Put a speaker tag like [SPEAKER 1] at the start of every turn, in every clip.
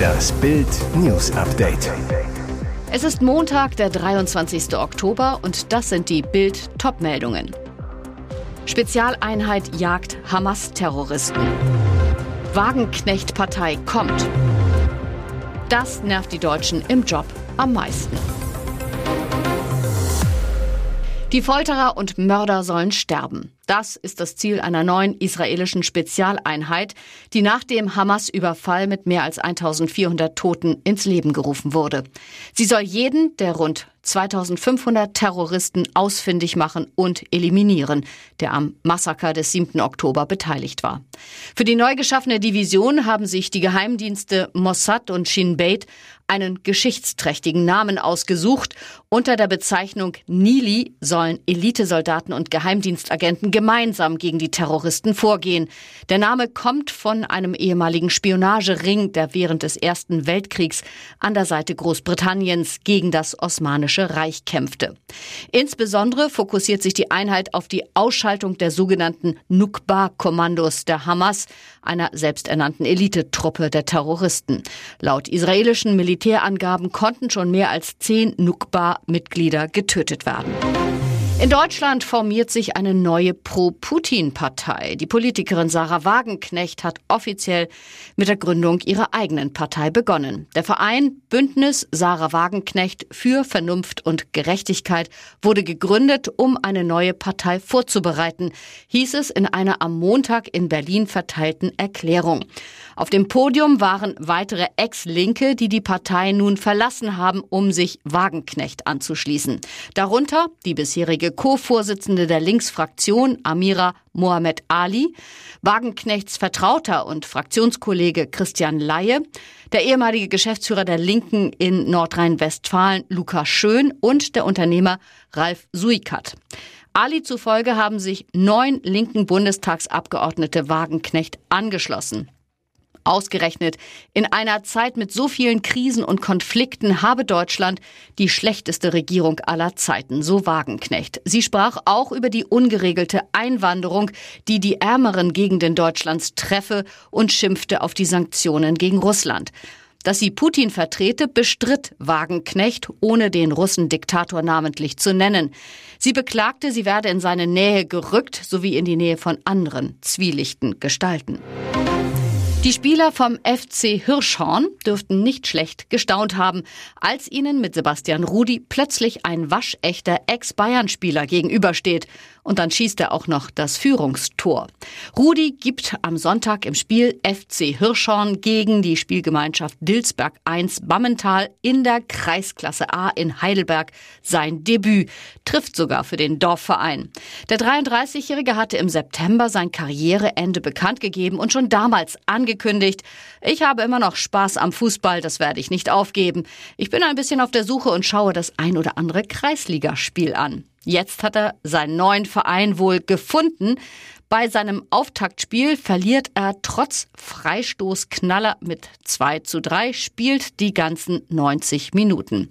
[SPEAKER 1] Das Bild News Update.
[SPEAKER 2] Es ist Montag, der 23. Oktober und das sind die Bild Topmeldungen. Spezialeinheit jagt Hamas-Terroristen. Wagenknecht-Partei kommt. Das nervt die Deutschen im Job am meisten. Die Folterer und Mörder sollen sterben. Das ist das Ziel einer neuen israelischen Spezialeinheit, die nach dem Hamas-Überfall mit mehr als 1400 Toten ins Leben gerufen wurde. Sie soll jeden der rund 2500 Terroristen ausfindig machen und eliminieren, der am Massaker des 7. Oktober beteiligt war. Für die neu geschaffene Division haben sich die Geheimdienste Mossad und Shin Bet einen geschichtsträchtigen Namen ausgesucht. Unter der Bezeichnung Nili sollen Elitesoldaten und Geheimdienstagenten gemeinsam gegen die Terroristen vorgehen. Der Name kommt von einem ehemaligen Spionagering, der während des Ersten Weltkriegs an der Seite Großbritanniens gegen das Osmanische Reich kämpfte. Insbesondere fokussiert sich die Einheit auf die Ausschaltung der sogenannten Nukba-Kommandos der Hamas, einer selbsternannten Elitetruppe der Terroristen. Laut israelischen Militärangaben konnten schon mehr als zehn Nukba-Mitglieder getötet werden. In Deutschland formiert sich eine neue Pro-Putin-Partei. Die Politikerin Sarah Wagenknecht hat offiziell mit der Gründung ihrer eigenen Partei begonnen. Der Verein Bündnis Sarah Wagenknecht für Vernunft und Gerechtigkeit wurde gegründet, um eine neue Partei vorzubereiten, hieß es in einer am Montag in Berlin verteilten Erklärung. Auf dem Podium waren weitere Ex-Linke, die die Partei nun verlassen haben, um sich Wagenknecht anzuschließen. Darunter die bisherige Co-Vorsitzende der Linksfraktion Amira Mohamed Ali, Wagenknechts Vertrauter und Fraktionskollege Christian Laie, der ehemalige Geschäftsführer der Linken in Nordrhein-Westfalen Luca Schön und der Unternehmer Ralf Suikat. Ali zufolge haben sich neun linken Bundestagsabgeordnete Wagenknecht angeschlossen. Ausgerechnet in einer Zeit mit so vielen Krisen und Konflikten habe Deutschland die schlechteste Regierung aller Zeiten, so Wagenknecht. Sie sprach auch über die ungeregelte Einwanderung, die die ärmeren Gegenden Deutschlands treffe und schimpfte auf die Sanktionen gegen Russland. Dass sie Putin vertrete, bestritt Wagenknecht, ohne den Russen-Diktator namentlich zu nennen. Sie beklagte, sie werde in seine Nähe gerückt sowie in die Nähe von anderen zwielichten Gestalten. Die Spieler vom FC Hirschhorn dürften nicht schlecht gestaunt haben, als ihnen mit Sebastian Rudi plötzlich ein waschechter Ex-Bayern-Spieler gegenübersteht. Und dann schießt er auch noch das Führungstor. Rudi gibt am Sonntag im Spiel FC Hirschhorn gegen die Spielgemeinschaft Dilsberg 1 Bammental in der Kreisklasse A in Heidelberg sein Debüt, trifft sogar für den Dorfverein. Der 33-Jährige hatte im September sein Karriereende bekannt gegeben und schon damals angekündigt. Ich habe immer noch Spaß am Fußball, das werde ich nicht aufgeben. Ich bin ein bisschen auf der Suche und schaue das ein oder andere Kreisligaspiel an. Jetzt hat er seinen neuen Verein wohl gefunden. Bei seinem Auftaktspiel verliert er trotz Freistoßknaller mit 2 zu 3, spielt die ganzen 90 Minuten.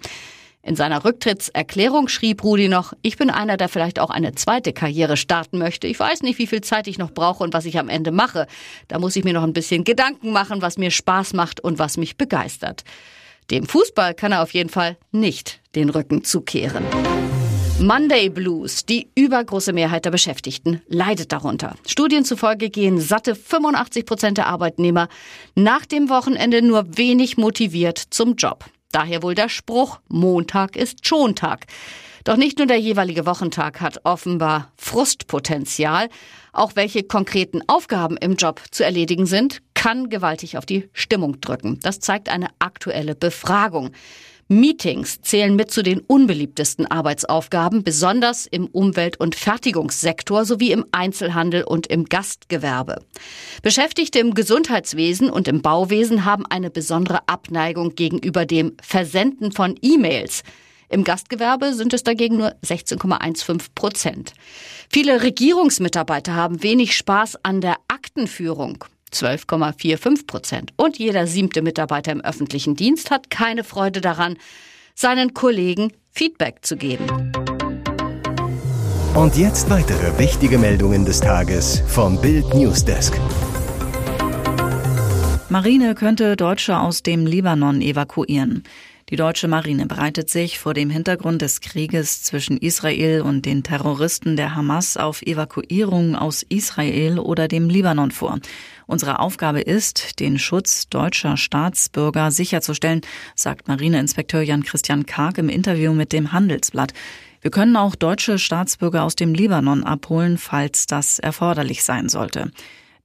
[SPEAKER 2] In seiner Rücktrittserklärung schrieb Rudi noch, ich bin einer, der vielleicht auch eine zweite Karriere starten möchte. Ich weiß nicht, wie viel Zeit ich noch brauche und was ich am Ende mache. Da muss ich mir noch ein bisschen Gedanken machen, was mir Spaß macht und was mich begeistert. Dem Fußball kann er auf jeden Fall nicht den Rücken zukehren. Monday Blues. Die übergroße Mehrheit der Beschäftigten leidet darunter. Studien zufolge gehen satte 85 Prozent der Arbeitnehmer nach dem Wochenende nur wenig motiviert zum Job. Daher wohl der Spruch, Montag ist Schontag. Doch nicht nur der jeweilige Wochentag hat offenbar Frustpotenzial. Auch welche konkreten Aufgaben im Job zu erledigen sind, kann gewaltig auf die Stimmung drücken. Das zeigt eine aktuelle Befragung. Meetings zählen mit zu den unbeliebtesten Arbeitsaufgaben, besonders im Umwelt- und Fertigungssektor sowie im Einzelhandel und im Gastgewerbe. Beschäftigte im Gesundheitswesen und im Bauwesen haben eine besondere Abneigung gegenüber dem Versenden von E-Mails. Im Gastgewerbe sind es dagegen nur 16,15 Prozent. Viele Regierungsmitarbeiter haben wenig Spaß an der Aktenführung. 12,45 Prozent. Und jeder siebte Mitarbeiter im öffentlichen Dienst hat keine Freude daran, seinen Kollegen Feedback zu geben.
[SPEAKER 1] Und jetzt weitere wichtige Meldungen des Tages vom Bild Newsdesk.
[SPEAKER 3] Marine könnte Deutsche aus dem Libanon evakuieren. Die deutsche Marine bereitet sich vor dem Hintergrund des Krieges zwischen Israel und den Terroristen der Hamas auf Evakuierungen aus Israel oder dem Libanon vor. Unsere Aufgabe ist, den Schutz deutscher Staatsbürger sicherzustellen, sagt Marineinspekteur Jan-Christian Karg im Interview mit dem Handelsblatt. Wir können auch deutsche Staatsbürger aus dem Libanon abholen, falls das erforderlich sein sollte.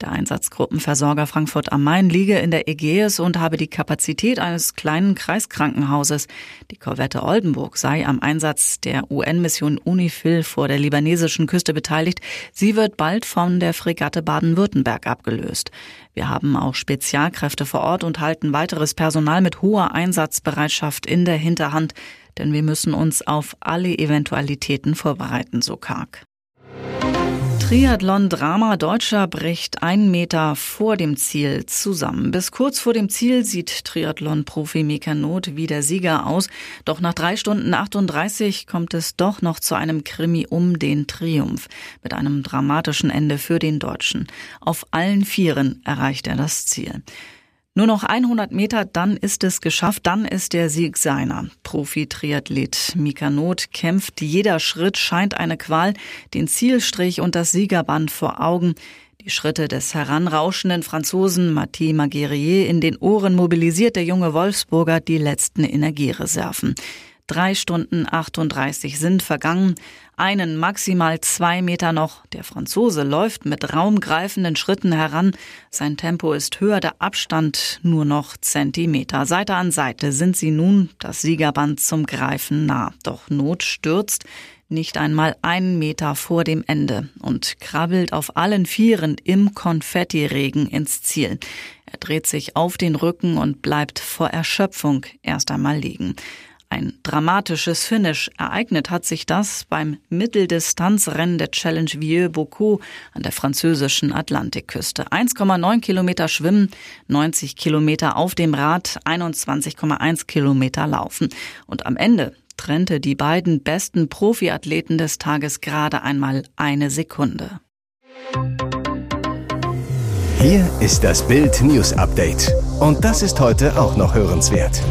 [SPEAKER 3] Der Einsatzgruppenversorger Frankfurt am Main liege in der Ägäis und habe die Kapazität eines kleinen Kreiskrankenhauses. Die Korvette Oldenburg sei am Einsatz der UN-Mission UNIFIL vor der libanesischen Küste beteiligt. Sie wird bald von der Fregatte Baden-Württemberg abgelöst. Wir haben auch Spezialkräfte vor Ort und halten weiteres Personal mit hoher Einsatzbereitschaft in der Hinterhand, denn wir müssen uns auf alle Eventualitäten vorbereiten, so Karg. Triathlon-Drama Deutscher bricht einen Meter vor dem Ziel zusammen. Bis kurz vor dem Ziel sieht Triathlon-Profi Mika wie der Sieger aus. Doch nach drei Stunden 38 kommt es doch noch zu einem Krimi um den Triumph. Mit einem dramatischen Ende für den Deutschen. Auf allen Vieren erreicht er das Ziel. Nur noch 100 Meter, dann ist es geschafft, dann ist der Sieg seiner. Profi-Triathlet Mika Not kämpft, jeder Schritt scheint eine Qual, den Zielstrich und das Siegerband vor Augen. Die Schritte des heranrauschenden Franzosen Mathieu Maguerier in den Ohren mobilisiert der junge Wolfsburger die letzten Energiereserven. Drei Stunden 38 sind vergangen, einen maximal zwei Meter noch. Der Franzose läuft mit raumgreifenden Schritten heran. Sein Tempo ist höher, der Abstand nur noch Zentimeter. Seite an Seite sind sie nun das Siegerband zum Greifen nah. Doch Not stürzt nicht einmal einen Meter vor dem Ende und krabbelt auf allen Vieren im Konfettiregen ins Ziel. Er dreht sich auf den Rücken und bleibt vor Erschöpfung erst einmal liegen. Ein dramatisches Finish. Ereignet hat sich das beim Mitteldistanzrennen der Challenge Vieux-Bocaux an der französischen Atlantikküste. 1,9 Kilometer schwimmen, 90 Kilometer auf dem Rad, 21,1 Kilometer laufen. Und am Ende trennte die beiden besten Profiathleten des Tages gerade einmal eine Sekunde.
[SPEAKER 1] Hier ist das Bild News Update. Und das ist heute auch noch hörenswert.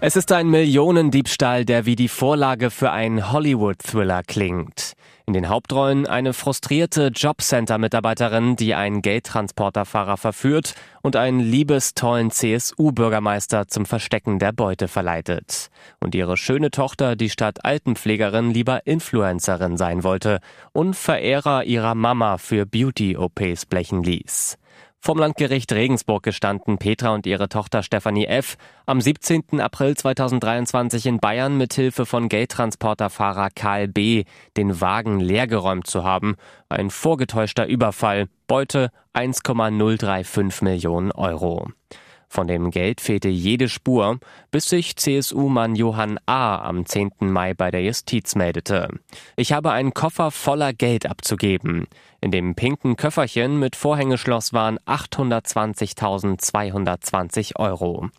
[SPEAKER 4] Es ist ein Millionendiebstahl, der wie die Vorlage für einen Hollywood-Thriller klingt. In den Hauptrollen eine frustrierte Jobcenter-Mitarbeiterin, die einen Geldtransporterfahrer verführt und einen liebestollen CSU-Bürgermeister zum Verstecken der Beute verleitet. Und ihre schöne Tochter, die statt Altenpflegerin lieber Influencerin sein wollte und Verehrer ihrer Mama für Beauty-OPs blechen ließ. Vom Landgericht Regensburg gestanden Petra und ihre Tochter Stefanie F. am 17. April 2023 in Bayern mit Hilfe von Geldtransporterfahrer Karl B. den Wagen leergeräumt zu haben. Ein vorgetäuschter Überfall. Beute 1,035 Millionen Euro. Von dem Geld fehlte jede Spur, bis sich CSU-Mann Johann A. am 10. Mai bei der Justiz meldete. Ich habe einen Koffer voller Geld abzugeben. In dem pinken Köfferchen mit Vorhängeschloss waren 820.220 Euro.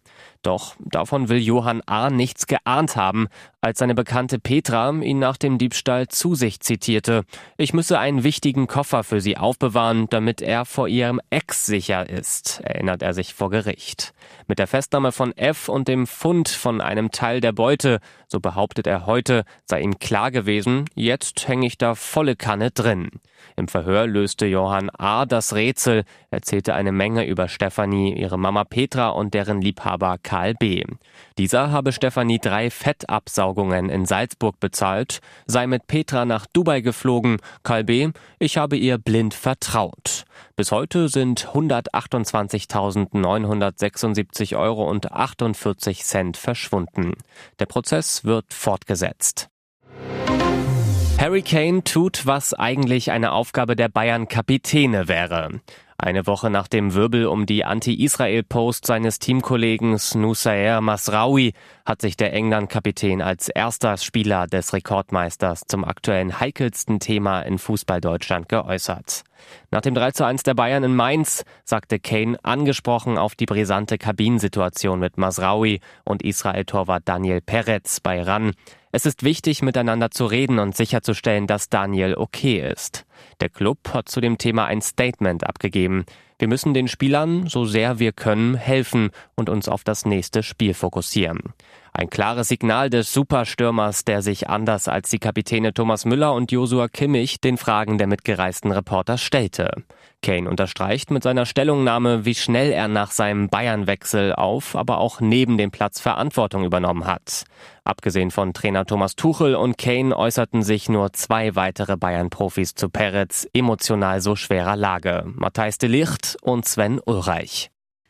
[SPEAKER 4] Doch davon will Johann A. nichts geahnt haben, als seine Bekannte Petra ihn nach dem Diebstahl zu sich zitierte. Ich müsse einen wichtigen Koffer für sie aufbewahren, damit er vor ihrem Ex sicher ist, erinnert er sich vor Gericht. Mit der Festnahme von F und dem Fund von einem Teil der Beute, so behauptet er heute, sei ihm klar gewesen, jetzt hänge ich da volle Kanne drin. Im Verhör löste Johann A. das Rätsel, erzählte eine Menge über Stefanie, ihre Mama Petra und deren Liebhaber Karl B. Dieser habe Stefanie drei Fettabsaugungen in Salzburg bezahlt, sei mit Petra nach Dubai geflogen. Karl B. Ich habe ihr blind vertraut. Bis heute sind 128.976 Euro und 48 Cent verschwunden. Der Prozess wird fortgesetzt. Harry Kane tut, was eigentlich eine Aufgabe der Bayern-Kapitäne wäre. Eine Woche nach dem Wirbel um die Anti-Israel-Post seines Teamkollegen Nusair Masraoui hat sich der England-Kapitän als erster Spieler des Rekordmeisters zum aktuellen heikelsten Thema in Fußball Deutschland geäußert. Nach dem 3 zu 1 der Bayern in Mainz sagte Kane angesprochen auf die brisante Kabinensituation mit Masraoui und Israel-Torwart Daniel Peretz bei RAN. Es ist wichtig, miteinander zu reden und sicherzustellen, dass Daniel okay ist. Der Club hat zu dem Thema ein Statement abgegeben. Wir müssen den Spielern, so sehr wir können, helfen und uns auf das nächste Spiel fokussieren. Ein klares Signal des Superstürmers, der sich anders als die Kapitäne Thomas Müller und Josua Kimmich den Fragen der mitgereisten Reporter stellte. Kane unterstreicht mit seiner Stellungnahme, wie schnell er nach seinem Bayernwechsel auf, aber auch neben dem Platz Verantwortung übernommen hat. Abgesehen von Trainer Thomas Tuchel und Kane äußerten sich nur zwei weitere Bayern-Profis zu Peretz emotional so schwerer Lage. Matthijs de Licht und Sven Ulreich.